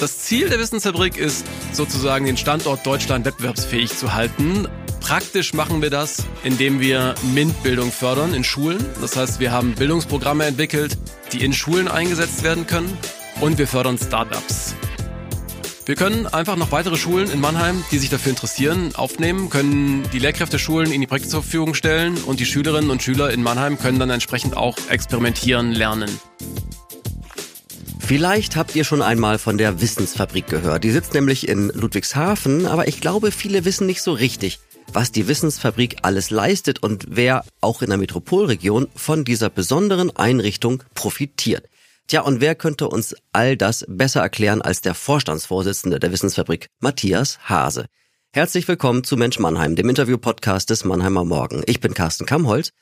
Das Ziel der Wissensfabrik ist sozusagen den Standort Deutschland wettbewerbsfähig zu halten. Praktisch machen wir das, indem wir MINT-Bildung fördern in Schulen. Das heißt, wir haben Bildungsprogramme entwickelt, die in Schulen eingesetzt werden können und wir fördern Startups. Wir können einfach noch weitere Schulen in Mannheim, die sich dafür interessieren, aufnehmen, können die Lehrkräfteschulen in die Projekte zur Verfügung stellen und die Schülerinnen und Schüler in Mannheim können dann entsprechend auch experimentieren lernen. Vielleicht habt ihr schon einmal von der Wissensfabrik gehört. Die sitzt nämlich in Ludwigshafen, aber ich glaube, viele wissen nicht so richtig, was die Wissensfabrik alles leistet und wer auch in der Metropolregion von dieser besonderen Einrichtung profitiert. Tja, und wer könnte uns all das besser erklären als der Vorstandsvorsitzende der Wissensfabrik, Matthias Hase. Herzlich willkommen zu Mensch Mannheim, dem Interview-Podcast des Mannheimer Morgen. Ich bin Carsten Kammholz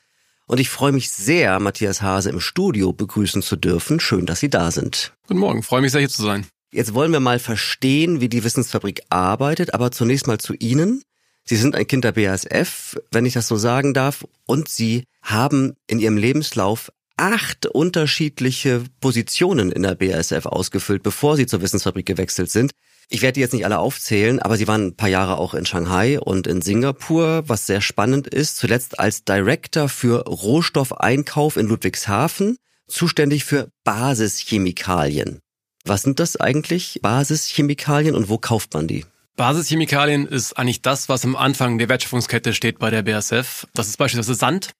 und ich freue mich sehr, Matthias Hase im Studio begrüßen zu dürfen. Schön, dass Sie da sind. Guten Morgen, freue mich sehr hier zu sein. Jetzt wollen wir mal verstehen, wie die Wissensfabrik arbeitet, aber zunächst mal zu Ihnen. Sie sind ein Kind der BASF, wenn ich das so sagen darf, und Sie haben in Ihrem Lebenslauf acht unterschiedliche Positionen in der BASF ausgefüllt, bevor Sie zur Wissensfabrik gewechselt sind. Ich werde die jetzt nicht alle aufzählen, aber Sie waren ein paar Jahre auch in Shanghai und in Singapur, was sehr spannend ist. Zuletzt als Director für Rohstoffeinkauf in Ludwigshafen, zuständig für Basischemikalien. Was sind das eigentlich, Basischemikalien, und wo kauft man die? Basischemikalien ist eigentlich das, was am Anfang der Wertschöpfungskette steht bei der BASF. Das ist beispielsweise Sand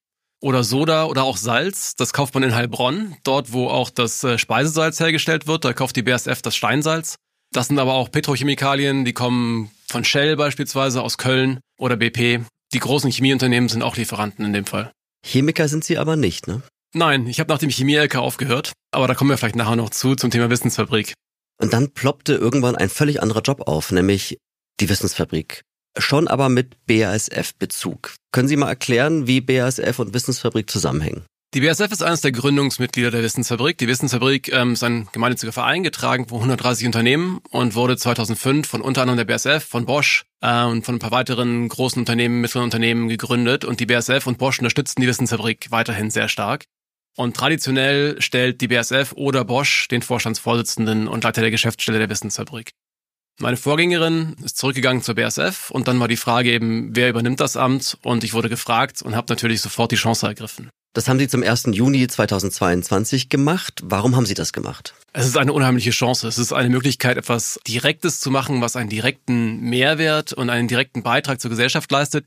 oder Soda oder auch Salz. Das kauft man in Heilbronn, dort wo auch das äh, Speisesalz hergestellt wird. Da kauft die BASF das Steinsalz. Das sind aber auch Petrochemikalien, die kommen von Shell beispielsweise aus Köln oder BP. Die großen Chemieunternehmen sind auch Lieferanten in dem Fall. Chemiker sind sie aber nicht, ne? Nein, ich habe nach dem Chemie-LK aufgehört, aber da kommen wir vielleicht nachher noch zu zum Thema Wissensfabrik. Und dann ploppte irgendwann ein völlig anderer Job auf, nämlich die Wissensfabrik. Schon aber mit BASF-Bezug. Können Sie mal erklären, wie BASF und Wissensfabrik zusammenhängen? Die BASF ist eines der Gründungsmitglieder der Wissensfabrik. Die Wissensfabrik ähm, ist ein gemeinnütziger Verein, getragen von 130 Unternehmen und wurde 2005 von unter anderem der BASF, von Bosch äh, und von ein paar weiteren großen Unternehmen, mittleren Unternehmen gegründet. Und die BASF und Bosch unterstützen die Wissensfabrik weiterhin sehr stark. Und traditionell stellt die BASF oder Bosch den Vorstandsvorsitzenden und Leiter der Geschäftsstelle der Wissensfabrik. Meine Vorgängerin ist zurückgegangen zur BASF und dann war die Frage eben, wer übernimmt das Amt? Und ich wurde gefragt und habe natürlich sofort die Chance ergriffen. Das haben Sie zum 1. Juni 2022 gemacht. Warum haben Sie das gemacht? Es ist eine unheimliche Chance. Es ist eine Möglichkeit, etwas Direktes zu machen, was einen direkten Mehrwert und einen direkten Beitrag zur Gesellschaft leistet.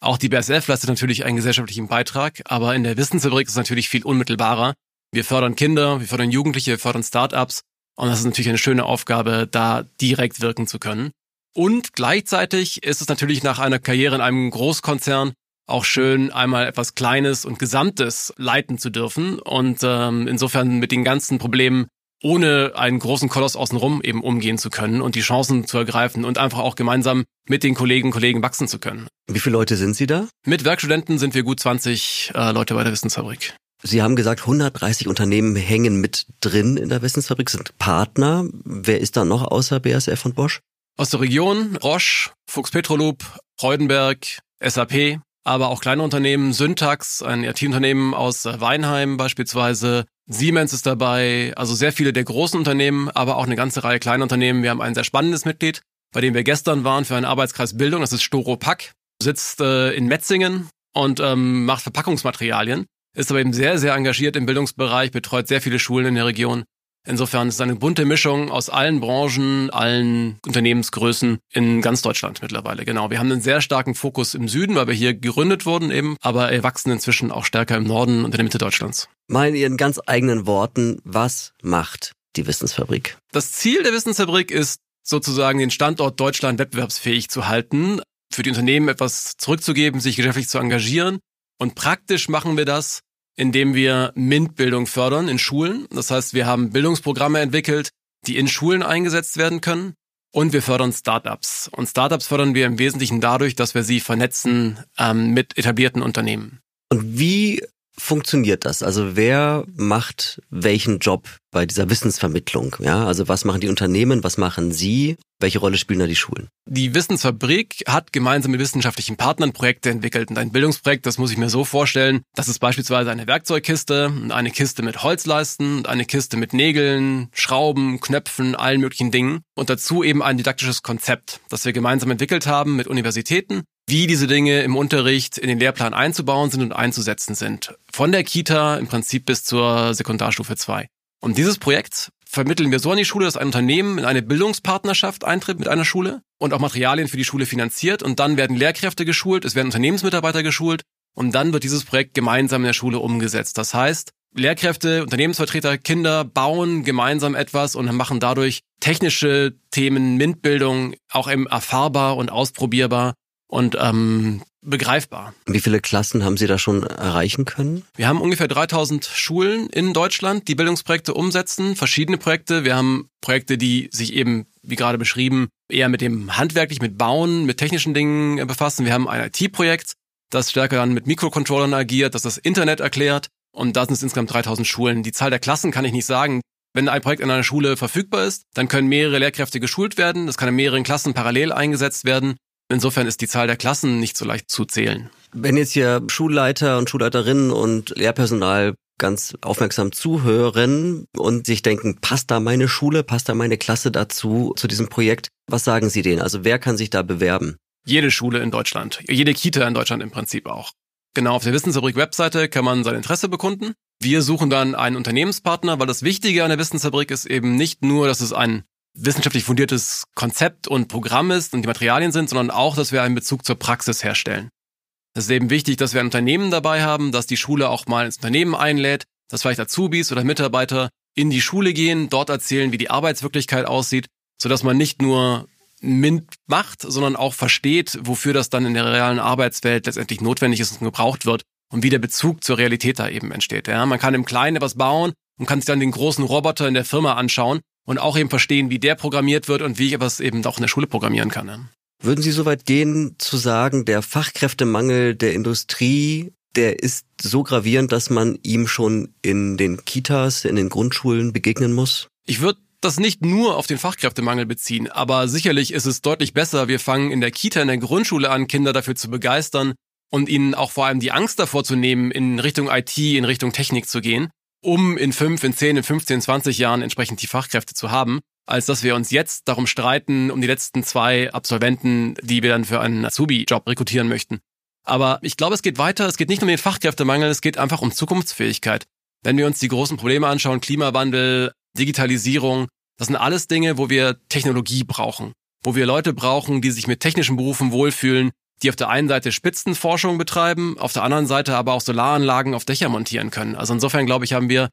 Auch die BSF leistet natürlich einen gesellschaftlichen Beitrag, aber in der Wissensfabrik ist es natürlich viel unmittelbarer. Wir fördern Kinder, wir fördern Jugendliche, wir fördern Startups und das ist natürlich eine schöne Aufgabe, da direkt wirken zu können. Und gleichzeitig ist es natürlich nach einer Karriere in einem Großkonzern auch schön, einmal etwas Kleines und Gesamtes leiten zu dürfen und ähm, insofern mit den ganzen Problemen ohne einen großen Koloss außenrum eben umgehen zu können und die Chancen zu ergreifen und einfach auch gemeinsam mit den Kollegen und Kollegen wachsen zu können. Wie viele Leute sind Sie da? Mit Werkstudenten sind wir gut 20 äh, Leute bei der Wissensfabrik. Sie haben gesagt, 130 Unternehmen hängen mit drin in der Wissensfabrik, sind Partner. Wer ist da noch außer BASF und Bosch? Aus der Region Roche, Fuchs Petrolub, Freudenberg, SAP, aber auch kleine Unternehmen, Syntax, ein IT-Unternehmen aus Weinheim beispielsweise, Siemens ist dabei, also sehr viele der großen Unternehmen, aber auch eine ganze Reihe kleiner Unternehmen. Wir haben ein sehr spannendes Mitglied, bei dem wir gestern waren für einen Arbeitskreis Bildung, das ist Storo Pack, sitzt äh, in Metzingen und ähm, macht Verpackungsmaterialien, ist aber eben sehr, sehr engagiert im Bildungsbereich, betreut sehr viele Schulen in der Region Insofern ist es eine bunte Mischung aus allen Branchen, allen Unternehmensgrößen in ganz Deutschland mittlerweile. Genau. Wir haben einen sehr starken Fokus im Süden, weil wir hier gegründet wurden eben, aber wir wachsen inzwischen auch stärker im Norden und in der Mitte Deutschlands. Mal in Ihren ganz eigenen Worten, was macht die Wissensfabrik? Das Ziel der Wissensfabrik ist sozusagen den Standort Deutschland wettbewerbsfähig zu halten, für die Unternehmen etwas zurückzugeben, sich geschäftlich zu engagieren. Und praktisch machen wir das, indem wir MINT-Bildung fördern in Schulen. Das heißt, wir haben Bildungsprogramme entwickelt, die in Schulen eingesetzt werden können. Und wir fördern Startups. Und Startups fördern wir im Wesentlichen dadurch, dass wir sie vernetzen ähm, mit etablierten Unternehmen. Und wie funktioniert das? Also wer macht welchen Job bei dieser Wissensvermittlung? Ja, also was machen die Unternehmen, was machen Sie? Welche Rolle spielen da die Schulen? Die Wissensfabrik hat gemeinsam mit wissenschaftlichen Partnern Projekte entwickelt. Und ein Bildungsprojekt, das muss ich mir so vorstellen, das ist beispielsweise eine Werkzeugkiste, eine Kiste mit Holzleisten, eine Kiste mit Nägeln, Schrauben, Knöpfen, allen möglichen Dingen. Und dazu eben ein didaktisches Konzept, das wir gemeinsam entwickelt haben mit Universitäten wie diese Dinge im Unterricht in den Lehrplan einzubauen sind und einzusetzen sind. Von der Kita im Prinzip bis zur Sekundarstufe 2. Und dieses Projekt vermitteln wir so an die Schule, dass ein Unternehmen in eine Bildungspartnerschaft eintritt mit einer Schule und auch Materialien für die Schule finanziert und dann werden Lehrkräfte geschult, es werden Unternehmensmitarbeiter geschult und dann wird dieses Projekt gemeinsam in der Schule umgesetzt. Das heißt, Lehrkräfte, Unternehmensvertreter, Kinder bauen gemeinsam etwas und machen dadurch technische Themen, MINT-Bildung auch eben erfahrbar und ausprobierbar und ähm, begreifbar. Wie viele Klassen haben Sie da schon erreichen können? Wir haben ungefähr 3000 Schulen in Deutschland, die Bildungsprojekte umsetzen, verschiedene Projekte. Wir haben Projekte, die sich eben, wie gerade beschrieben, eher mit dem handwerklich, mit Bauen, mit technischen Dingen befassen. Wir haben ein IT-Projekt, das stärker dann mit Mikrocontrollern agiert, das das Internet erklärt. Und da sind es insgesamt 3000 Schulen. Die Zahl der Klassen kann ich nicht sagen. Wenn ein Projekt in einer Schule verfügbar ist, dann können mehrere Lehrkräfte geschult werden. Das kann in mehreren Klassen parallel eingesetzt werden. Insofern ist die Zahl der Klassen nicht so leicht zu zählen. Wenn jetzt hier Schulleiter und Schulleiterinnen und Lehrpersonal ganz aufmerksam zuhören und sich denken, passt da meine Schule, passt da meine Klasse dazu, zu diesem Projekt? Was sagen Sie denen? Also wer kann sich da bewerben? Jede Schule in Deutschland, jede Kita in Deutschland im Prinzip auch. Genau, auf der Wissensfabrik Webseite kann man sein Interesse bekunden. Wir suchen dann einen Unternehmenspartner, weil das Wichtige an der Wissensfabrik ist eben nicht nur, dass es ein wissenschaftlich fundiertes Konzept und Programm ist und die Materialien sind, sondern auch, dass wir einen Bezug zur Praxis herstellen. Es ist eben wichtig, dass wir ein Unternehmen dabei haben, dass die Schule auch mal ins Unternehmen einlädt, dass vielleicht Azubis oder Mitarbeiter in die Schule gehen, dort erzählen, wie die Arbeitswirklichkeit aussieht, sodass man nicht nur MINT macht, sondern auch versteht, wofür das dann in der realen Arbeitswelt letztendlich notwendig ist und gebraucht wird und wie der Bezug zur Realität da eben entsteht. Ja, man kann im Kleinen etwas bauen und kann sich dann den großen Roboter in der Firma anschauen und auch eben verstehen, wie der programmiert wird und wie ich etwas eben auch in der Schule programmieren kann. Ne? Würden Sie so weit gehen zu sagen, der Fachkräftemangel der Industrie, der ist so gravierend, dass man ihm schon in den Kitas, in den Grundschulen begegnen muss? Ich würde das nicht nur auf den Fachkräftemangel beziehen, aber sicherlich ist es deutlich besser, wir fangen in der Kita, in der Grundschule an, Kinder dafür zu begeistern und ihnen auch vor allem die Angst davor zu nehmen, in Richtung IT, in Richtung Technik zu gehen, um in fünf, in zehn, in 15, 20 Jahren entsprechend die Fachkräfte zu haben, als dass wir uns jetzt darum streiten, um die letzten zwei Absolventen, die wir dann für einen Azubi-Job rekrutieren möchten. Aber ich glaube, es geht weiter. Es geht nicht um den Fachkräftemangel, es geht einfach um Zukunftsfähigkeit. Wenn wir uns die großen Probleme anschauen, Klimawandel, Digitalisierung, das sind alles Dinge, wo wir Technologie brauchen. Wo wir Leute brauchen, die sich mit technischen Berufen wohlfühlen, die auf der einen Seite Spitzenforschung betreiben, auf der anderen Seite aber auch Solaranlagen auf Dächer montieren können. Also insofern glaube ich, haben wir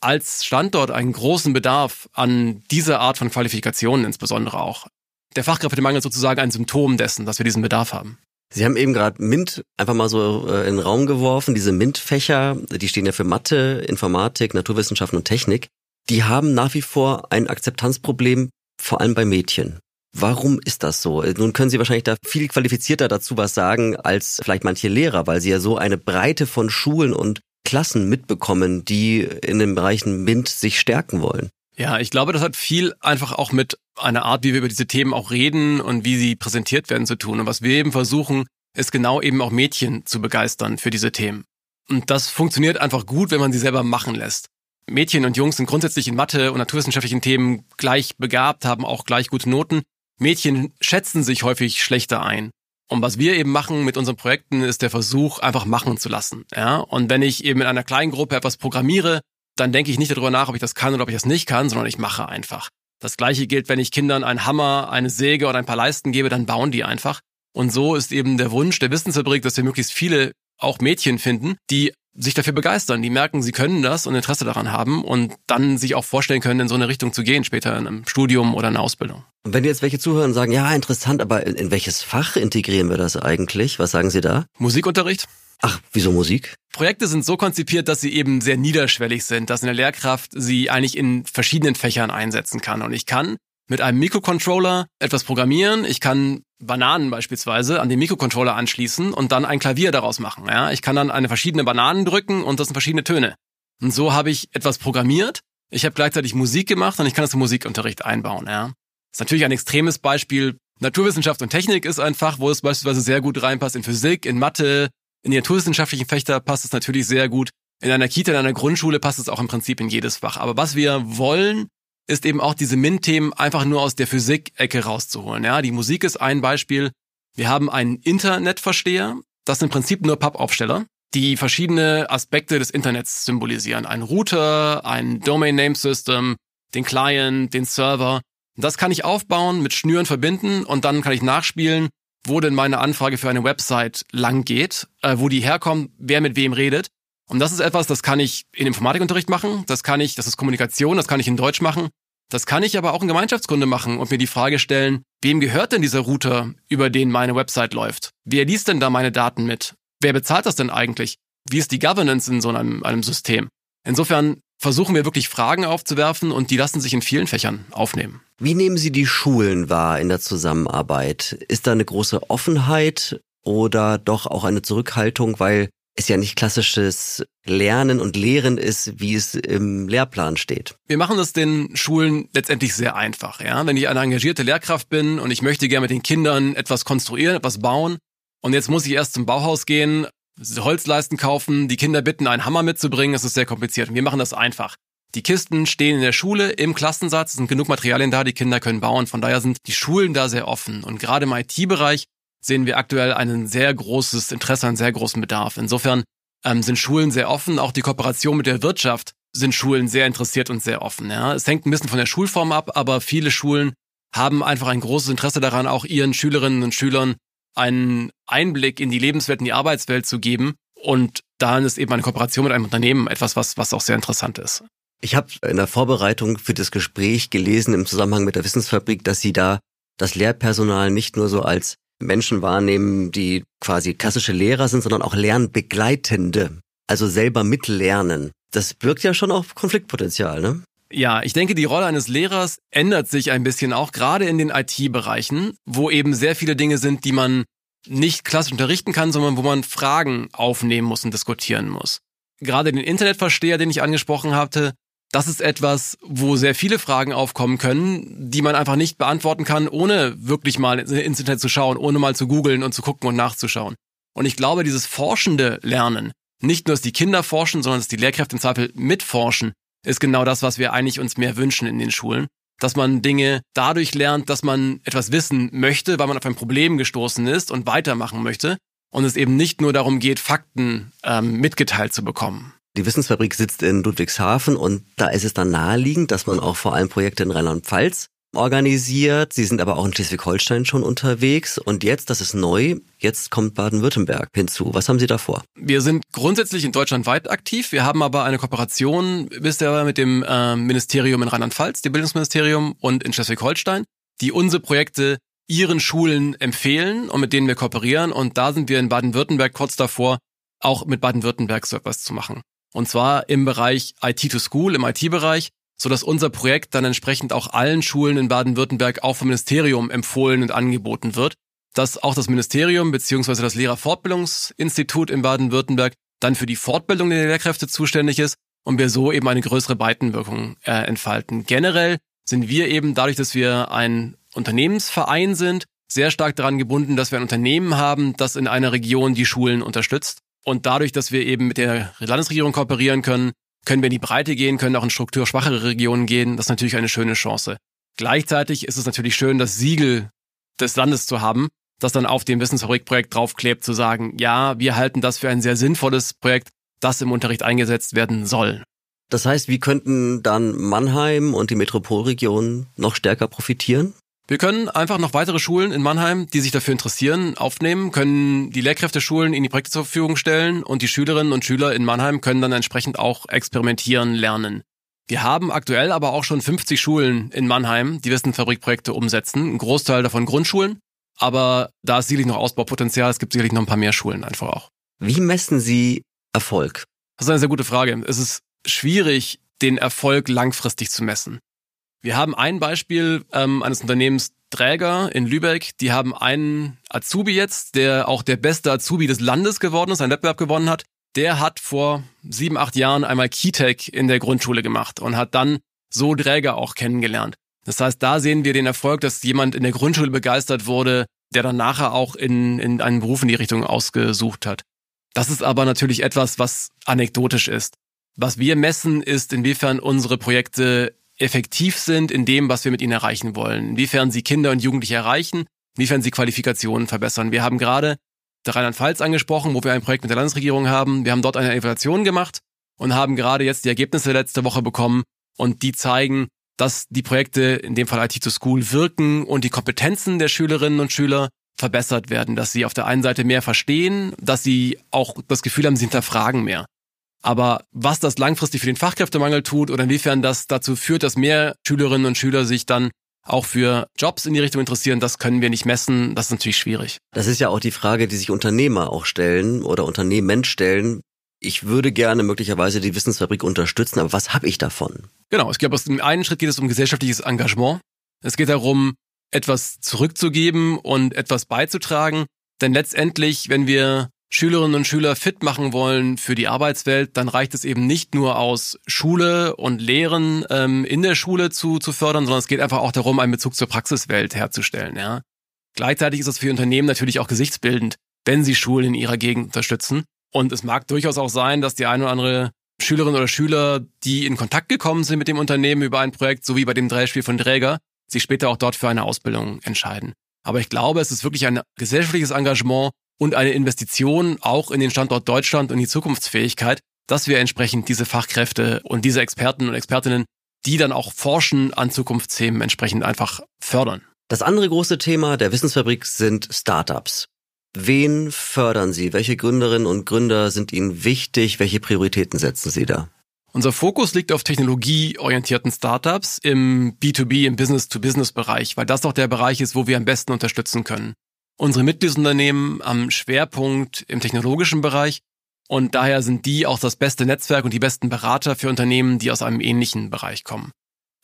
als Standort einen großen Bedarf an dieser Art von Qualifikationen insbesondere auch. Der Fachkräftemangel ist sozusagen ein Symptom dessen, dass wir diesen Bedarf haben. Sie haben eben gerade MINT einfach mal so äh, in den Raum geworfen. Diese MINT-Fächer, die stehen ja für Mathe, Informatik, Naturwissenschaften und Technik. Die haben nach wie vor ein Akzeptanzproblem, vor allem bei Mädchen. Warum ist das so? Nun können Sie wahrscheinlich da viel qualifizierter dazu was sagen als vielleicht manche Lehrer, weil Sie ja so eine Breite von Schulen und Klassen mitbekommen, die in den Bereichen MINT sich stärken wollen. Ja, ich glaube, das hat viel einfach auch mit einer Art, wie wir über diese Themen auch reden und wie sie präsentiert werden zu tun. Und was wir eben versuchen, ist genau eben auch Mädchen zu begeistern für diese Themen. Und das funktioniert einfach gut, wenn man sie selber machen lässt. Mädchen und Jungs sind grundsätzlich in Mathe und naturwissenschaftlichen Themen gleich begabt, haben auch gleich gute Noten. Mädchen schätzen sich häufig schlechter ein. Und was wir eben machen mit unseren Projekten, ist der Versuch, einfach machen zu lassen. Ja? Und wenn ich eben in einer kleinen Gruppe etwas programmiere, dann denke ich nicht darüber nach, ob ich das kann oder ob ich das nicht kann, sondern ich mache einfach. Das gleiche gilt, wenn ich Kindern einen Hammer, eine Säge oder ein paar Leisten gebe, dann bauen die einfach. Und so ist eben der Wunsch der Wissensfabrik, dass wir möglichst viele auch Mädchen finden, die sich dafür begeistern, die merken, sie können das und Interesse daran haben und dann sich auch vorstellen können, in so eine Richtung zu gehen, später in einem Studium oder einer Ausbildung. Und wenn jetzt welche zuhören und sagen, ja, interessant, aber in welches Fach integrieren wir das eigentlich? Was sagen Sie da? Musikunterricht. Ach, wieso Musik? Projekte sind so konzipiert, dass sie eben sehr niederschwellig sind, dass eine Lehrkraft sie eigentlich in verschiedenen Fächern einsetzen kann. Und ich kann mit einem Mikrocontroller etwas programmieren. Ich kann Bananen beispielsweise an den Mikrocontroller anschließen und dann ein Klavier daraus machen. Ja, ich kann dann eine verschiedene Bananen drücken und das sind verschiedene Töne. Und so habe ich etwas programmiert. Ich habe gleichzeitig Musik gemacht und ich kann das im Musikunterricht einbauen. Ja, ist natürlich ein extremes Beispiel. Naturwissenschaft und Technik ist ein Fach, wo es beispielsweise sehr gut reinpasst. In Physik, in Mathe, in die naturwissenschaftlichen Fächer passt es natürlich sehr gut. In einer Kita, in einer Grundschule passt es auch im Prinzip in jedes Fach. Aber was wir wollen, ist eben auch diese MINT-Themen einfach nur aus der Physik-Ecke rauszuholen. Ja, die Musik ist ein Beispiel. Wir haben einen Internetversteher. Das sind im Prinzip nur Pappaufsteller, die verschiedene Aspekte des Internets symbolisieren. Ein Router, ein Domain Name System, den Client, den Server. Das kann ich aufbauen, mit Schnüren verbinden und dann kann ich nachspielen, wo denn meine Anfrage für eine Website lang geht, äh, wo die herkommt, wer mit wem redet. Und das ist etwas, das kann ich in Informatikunterricht machen, das kann ich, das ist Kommunikation, das kann ich in Deutsch machen, das kann ich aber auch in Gemeinschaftskunde machen und mir die Frage stellen, wem gehört denn dieser Router, über den meine Website läuft? Wer liest denn da meine Daten mit? Wer bezahlt das denn eigentlich? Wie ist die Governance in so einem, einem System? Insofern versuchen wir wirklich Fragen aufzuwerfen und die lassen sich in vielen Fächern aufnehmen. Wie nehmen Sie die Schulen wahr in der Zusammenarbeit? Ist da eine große Offenheit oder doch auch eine Zurückhaltung, weil es ja nicht klassisches Lernen und Lehren ist, wie es im Lehrplan steht. Wir machen das den Schulen letztendlich sehr einfach. Ja? Wenn ich eine engagierte Lehrkraft bin und ich möchte gerne mit den Kindern etwas konstruieren, etwas bauen und jetzt muss ich erst zum Bauhaus gehen, Holzleisten kaufen, die Kinder bitten, einen Hammer mitzubringen, das ist sehr kompliziert. Und wir machen das einfach. Die Kisten stehen in der Schule, im Klassensatz, es sind genug Materialien da, die Kinder können bauen. Von daher sind die Schulen da sehr offen. Und gerade im IT-Bereich sehen wir aktuell ein sehr großes Interesse, einen sehr großen Bedarf. Insofern ähm, sind Schulen sehr offen. Auch die Kooperation mit der Wirtschaft sind Schulen sehr interessiert und sehr offen. Ja. Es hängt ein bisschen von der Schulform ab, aber viele Schulen haben einfach ein großes Interesse daran, auch ihren Schülerinnen und Schülern einen Einblick in die Lebenswelt, in die Arbeitswelt zu geben. Und dann ist eben eine Kooperation mit einem Unternehmen etwas, was, was auch sehr interessant ist. Ich habe in der Vorbereitung für das Gespräch gelesen im Zusammenhang mit der Wissensfabrik, dass Sie da das Lehrpersonal nicht nur so als Menschen wahrnehmen, die quasi klassische Lehrer sind, sondern auch Lernbegleitende, also selber mitlernen. Das birgt ja schon auch Konfliktpotenzial, ne? Ja, ich denke, die Rolle eines Lehrers ändert sich ein bisschen auch, gerade in den IT-Bereichen, wo eben sehr viele Dinge sind, die man nicht klassisch unterrichten kann, sondern wo man Fragen aufnehmen muss und diskutieren muss. Gerade den Internetversteher, den ich angesprochen hatte, das ist etwas, wo sehr viele Fragen aufkommen können, die man einfach nicht beantworten kann, ohne wirklich mal ins Internet zu schauen, ohne mal zu googeln und zu gucken und nachzuschauen. Und ich glaube, dieses forschende Lernen, nicht nur, dass die Kinder forschen, sondern dass die Lehrkräfte im Zweifel mitforschen, ist genau das, was wir eigentlich uns mehr wünschen in den Schulen. Dass man Dinge dadurch lernt, dass man etwas wissen möchte, weil man auf ein Problem gestoßen ist und weitermachen möchte. Und es eben nicht nur darum geht, Fakten ähm, mitgeteilt zu bekommen. Die Wissensfabrik sitzt in Ludwigshafen und da ist es dann naheliegend, dass man auch vor allem Projekte in Rheinland-Pfalz organisiert. Sie sind aber auch in Schleswig-Holstein schon unterwegs. Und jetzt, das ist neu, jetzt kommt Baden-Württemberg hinzu. Was haben Sie da vor? Wir sind grundsätzlich in Deutschland weit aktiv. Wir haben aber eine Kooperation bisher mit dem äh, Ministerium in Rheinland-Pfalz, dem Bildungsministerium und in Schleswig-Holstein, die unsere Projekte ihren Schulen empfehlen und mit denen wir kooperieren. Und da sind wir in Baden-Württemberg kurz davor, auch mit Baden-Württemberg so etwas zu machen. Und zwar im Bereich IT to School, im IT-Bereich, so dass unser Projekt dann entsprechend auch allen Schulen in Baden-Württemberg auch vom Ministerium empfohlen und angeboten wird. Dass auch das Ministerium bzw. das Lehrerfortbildungsinstitut in Baden-Württemberg dann für die Fortbildung der Lehrkräfte zuständig ist und wir so eben eine größere Breitenwirkung äh, entfalten. Generell sind wir eben dadurch, dass wir ein Unternehmensverein sind, sehr stark daran gebunden, dass wir ein Unternehmen haben, das in einer Region die Schulen unterstützt. Und dadurch, dass wir eben mit der Landesregierung kooperieren können, können wir in die Breite gehen, können auch in strukturschwachere Regionen gehen. Das ist natürlich eine schöne Chance. Gleichzeitig ist es natürlich schön, das Siegel des Landes zu haben, das dann auf dem Wissensfabrikprojekt draufklebt, zu sagen, ja, wir halten das für ein sehr sinnvolles Projekt, das im Unterricht eingesetzt werden soll. Das heißt, wie könnten dann Mannheim und die Metropolregion noch stärker profitieren? Wir können einfach noch weitere Schulen in Mannheim, die sich dafür interessieren, aufnehmen, können die Lehrkräfteschulen in die Projekte zur Verfügung stellen und die Schülerinnen und Schüler in Mannheim können dann entsprechend auch experimentieren lernen. Wir haben aktuell aber auch schon 50 Schulen in Mannheim, die Wissenfabrikprojekte umsetzen, ein Großteil davon Grundschulen, aber da ist sicherlich noch Ausbaupotenzial, es gibt sicherlich noch ein paar mehr Schulen einfach auch. Wie messen Sie Erfolg? Das ist eine sehr gute Frage. Es ist schwierig, den Erfolg langfristig zu messen. Wir haben ein Beispiel ähm, eines Unternehmens Träger in Lübeck, die haben einen Azubi jetzt, der auch der beste Azubi des Landes geworden ist, einen Wettbewerb gewonnen hat. Der hat vor sieben, acht Jahren einmal Keytech in der Grundschule gemacht und hat dann so Träger auch kennengelernt. Das heißt, da sehen wir den Erfolg, dass jemand in der Grundschule begeistert wurde, der dann nachher auch in, in einen Beruf in die Richtung ausgesucht hat. Das ist aber natürlich etwas, was anekdotisch ist. Was wir messen, ist, inwiefern unsere Projekte effektiv sind in dem, was wir mit ihnen erreichen wollen. Inwiefern sie Kinder und Jugendliche erreichen, inwiefern sie Qualifikationen verbessern. Wir haben gerade Rheinland-Pfalz angesprochen, wo wir ein Projekt mit der Landesregierung haben. Wir haben dort eine Evaluation gemacht und haben gerade jetzt die Ergebnisse letzte Woche bekommen und die zeigen, dass die Projekte, in dem Fall IT to School, wirken und die Kompetenzen der Schülerinnen und Schüler verbessert werden, dass sie auf der einen Seite mehr verstehen, dass sie auch das Gefühl haben, sie hinterfragen mehr. Aber was das langfristig für den Fachkräftemangel tut oder inwiefern das dazu führt, dass mehr Schülerinnen und Schüler sich dann auch für Jobs in die Richtung interessieren, das können wir nicht messen. Das ist natürlich schwierig. Das ist ja auch die Frage, die sich Unternehmer auch stellen oder Unternehmen stellen. Ich würde gerne möglicherweise die Wissensfabrik unterstützen, aber was habe ich davon? Genau, ich glaube, aus dem einen Schritt geht es um gesellschaftliches Engagement. Es geht darum, etwas zurückzugeben und etwas beizutragen. Denn letztendlich, wenn wir Schülerinnen und Schüler fit machen wollen für die Arbeitswelt, dann reicht es eben nicht nur aus Schule und Lehren ähm, in der Schule zu, zu fördern, sondern es geht einfach auch darum, einen Bezug zur Praxiswelt herzustellen. Ja. Gleichzeitig ist es für Unternehmen natürlich auch gesichtsbildend, wenn sie Schulen in ihrer Gegend unterstützen. Und es mag durchaus auch sein, dass die eine oder andere Schülerin oder Schüler, die in Kontakt gekommen sind mit dem Unternehmen über ein Projekt, so wie bei dem Beispiel von Träger, sich später auch dort für eine Ausbildung entscheiden. Aber ich glaube, es ist wirklich ein gesellschaftliches Engagement, und eine Investition auch in den Standort Deutschland und die Zukunftsfähigkeit, dass wir entsprechend diese Fachkräfte und diese Experten und Expertinnen, die dann auch forschen an Zukunftsthemen, entsprechend einfach fördern. Das andere große Thema der Wissensfabrik sind Startups. Wen fördern Sie? Welche Gründerinnen und Gründer sind Ihnen wichtig? Welche Prioritäten setzen Sie da? Unser Fokus liegt auf technologieorientierten Startups im B2B, im Business-to-Business-Bereich, weil das doch der Bereich ist, wo wir am besten unterstützen können. Unsere Mitgliedsunternehmen haben Schwerpunkt im technologischen Bereich und daher sind die auch das beste Netzwerk und die besten Berater für Unternehmen, die aus einem ähnlichen Bereich kommen.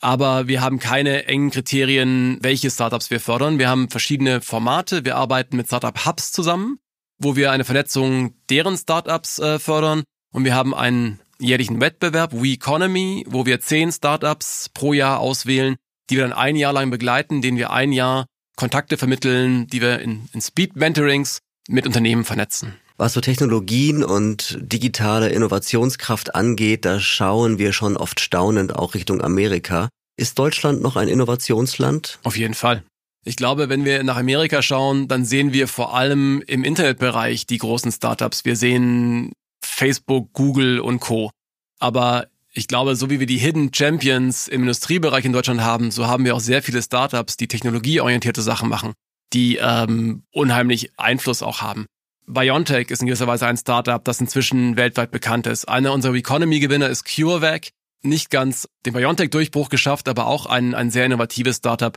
Aber wir haben keine engen Kriterien, welche Startups wir fördern. Wir haben verschiedene Formate. Wir arbeiten mit Startup Hubs zusammen, wo wir eine Vernetzung deren Startups äh, fördern. Und wir haben einen jährlichen Wettbewerb, We Economy, wo wir zehn Startups pro Jahr auswählen, die wir dann ein Jahr lang begleiten, denen wir ein Jahr Kontakte vermitteln, die wir in, in Speed-Mentorings mit Unternehmen vernetzen. Was so Technologien und digitale Innovationskraft angeht, da schauen wir schon oft staunend auch Richtung Amerika. Ist Deutschland noch ein Innovationsland? Auf jeden Fall. Ich glaube, wenn wir nach Amerika schauen, dann sehen wir vor allem im Internetbereich die großen Startups. Wir sehen Facebook, Google und Co. Aber ich glaube, so wie wir die Hidden Champions im Industriebereich in Deutschland haben, so haben wir auch sehr viele Startups, die technologieorientierte Sachen machen, die ähm, unheimlich Einfluss auch haben. BioNTech ist in gewisser Weise ein Startup, das inzwischen weltweit bekannt ist. Einer unserer Economy-Gewinner ist CureVac. Nicht ganz den BioNTech-Durchbruch geschafft, aber auch ein, ein sehr innovatives Startup.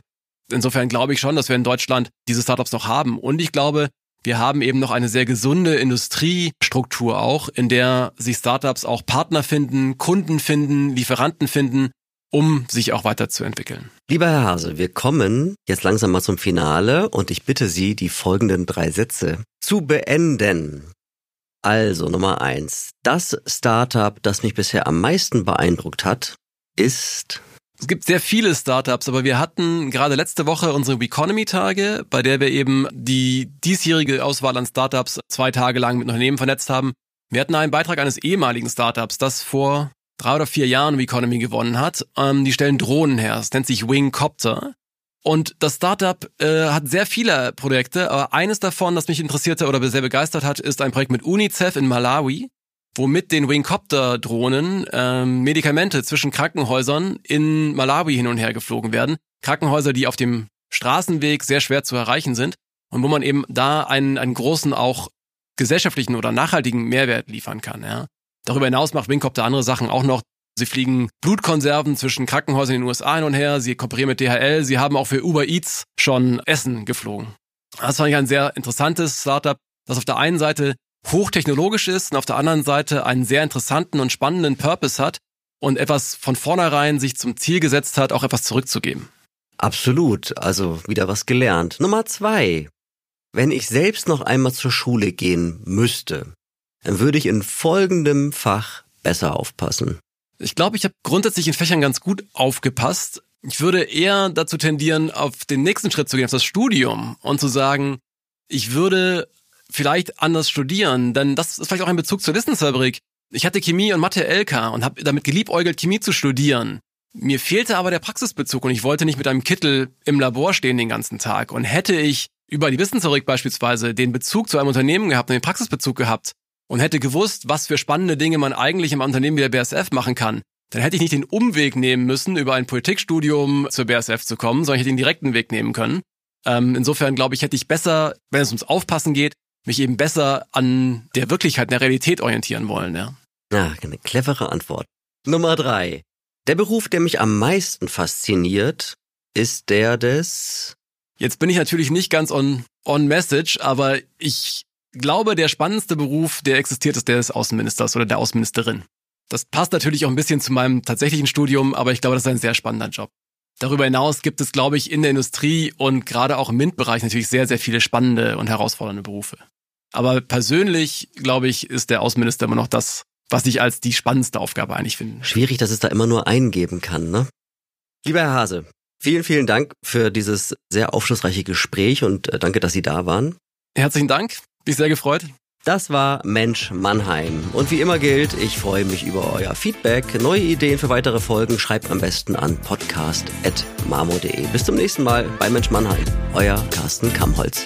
Insofern glaube ich schon, dass wir in Deutschland diese Startups noch haben. Und ich glaube, wir haben eben noch eine sehr gesunde Industriestruktur auch, in der sich Startups auch Partner finden, Kunden finden, Lieferanten finden, um sich auch weiterzuentwickeln. Lieber Herr Hase, wir kommen jetzt langsam mal zum Finale und ich bitte Sie, die folgenden drei Sätze zu beenden. Also Nummer eins. Das Startup, das mich bisher am meisten beeindruckt hat, ist es gibt sehr viele Startups, aber wir hatten gerade letzte Woche unsere Economy-Tage, bei der wir eben die diesjährige Auswahl an Startups zwei Tage lang mit Unternehmen vernetzt haben. Wir hatten einen Beitrag eines ehemaligen Startups, das vor drei oder vier Jahren Economy gewonnen hat. Ähm, die stellen Drohnen her. Es nennt sich Wingcopter. Und das Startup äh, hat sehr viele Projekte, aber eines davon, das mich interessierte oder sehr begeistert hat, ist ein Projekt mit UNICEF in Malawi wo mit den Wingcopter-Drohnen ähm, Medikamente zwischen Krankenhäusern in Malawi hin und her geflogen werden. Krankenhäuser, die auf dem Straßenweg sehr schwer zu erreichen sind und wo man eben da einen, einen großen auch gesellschaftlichen oder nachhaltigen Mehrwert liefern kann. Ja. Darüber hinaus macht Wingcopter andere Sachen auch noch. Sie fliegen Blutkonserven zwischen Krankenhäusern in den USA hin und her, sie kooperieren mit DHL, sie haben auch für Uber Eats schon Essen geflogen. Das fand ich ein sehr interessantes Startup, das auf der einen Seite hochtechnologisch ist und auf der anderen Seite einen sehr interessanten und spannenden Purpose hat, und etwas von vornherein sich zum Ziel gesetzt hat, auch etwas zurückzugeben. Absolut, also wieder was gelernt. Nummer zwei. Wenn ich selbst noch einmal zur Schule gehen müsste, dann würde ich in folgendem Fach besser aufpassen. Ich glaube, ich habe grundsätzlich in Fächern ganz gut aufgepasst. Ich würde eher dazu tendieren, auf den nächsten Schritt zu gehen, auf das Studium und zu sagen, ich würde vielleicht anders studieren, denn das ist vielleicht auch ein Bezug zur Wissensfabrik. Ich hatte Chemie und Mathe LK und habe damit geliebäugelt, Chemie zu studieren. Mir fehlte aber der Praxisbezug und ich wollte nicht mit einem Kittel im Labor stehen den ganzen Tag. Und hätte ich über die Wissensfabrik beispielsweise den Bezug zu einem Unternehmen gehabt und den Praxisbezug gehabt und hätte gewusst, was für spannende Dinge man eigentlich im Unternehmen wie der BSF machen kann, dann hätte ich nicht den Umweg nehmen müssen, über ein Politikstudium zur BSF zu kommen, sondern ich hätte den direkten Weg nehmen können. Ähm, insofern glaube ich, hätte ich besser, wenn es ums Aufpassen geht, mich eben besser an der Wirklichkeit, der Realität orientieren wollen. Ja. Ja, eine clevere Antwort. Nummer drei. Der Beruf, der mich am meisten fasziniert, ist der des... Jetzt bin ich natürlich nicht ganz on, on message, aber ich glaube, der spannendste Beruf, der existiert, ist der des Außenministers oder der Außenministerin. Das passt natürlich auch ein bisschen zu meinem tatsächlichen Studium, aber ich glaube, das ist ein sehr spannender Job. Darüber hinaus gibt es, glaube ich, in der Industrie und gerade auch im MINT-Bereich natürlich sehr, sehr viele spannende und herausfordernde Berufe. Aber persönlich, glaube ich, ist der Außenminister immer noch das, was ich als die spannendste Aufgabe eigentlich finde. Schwierig, dass es da immer nur einen geben kann, ne? Lieber Herr Hase, vielen, vielen Dank für dieses sehr aufschlussreiche Gespräch und äh, danke, dass Sie da waren. Herzlichen Dank, mich sehr gefreut. Das war Mensch Mannheim. Und wie immer gilt, ich freue mich über euer Feedback. Neue Ideen für weitere Folgen schreibt am besten an podcast.marmo.de. Bis zum nächsten Mal bei Mensch Mannheim. Euer Carsten Kamholz.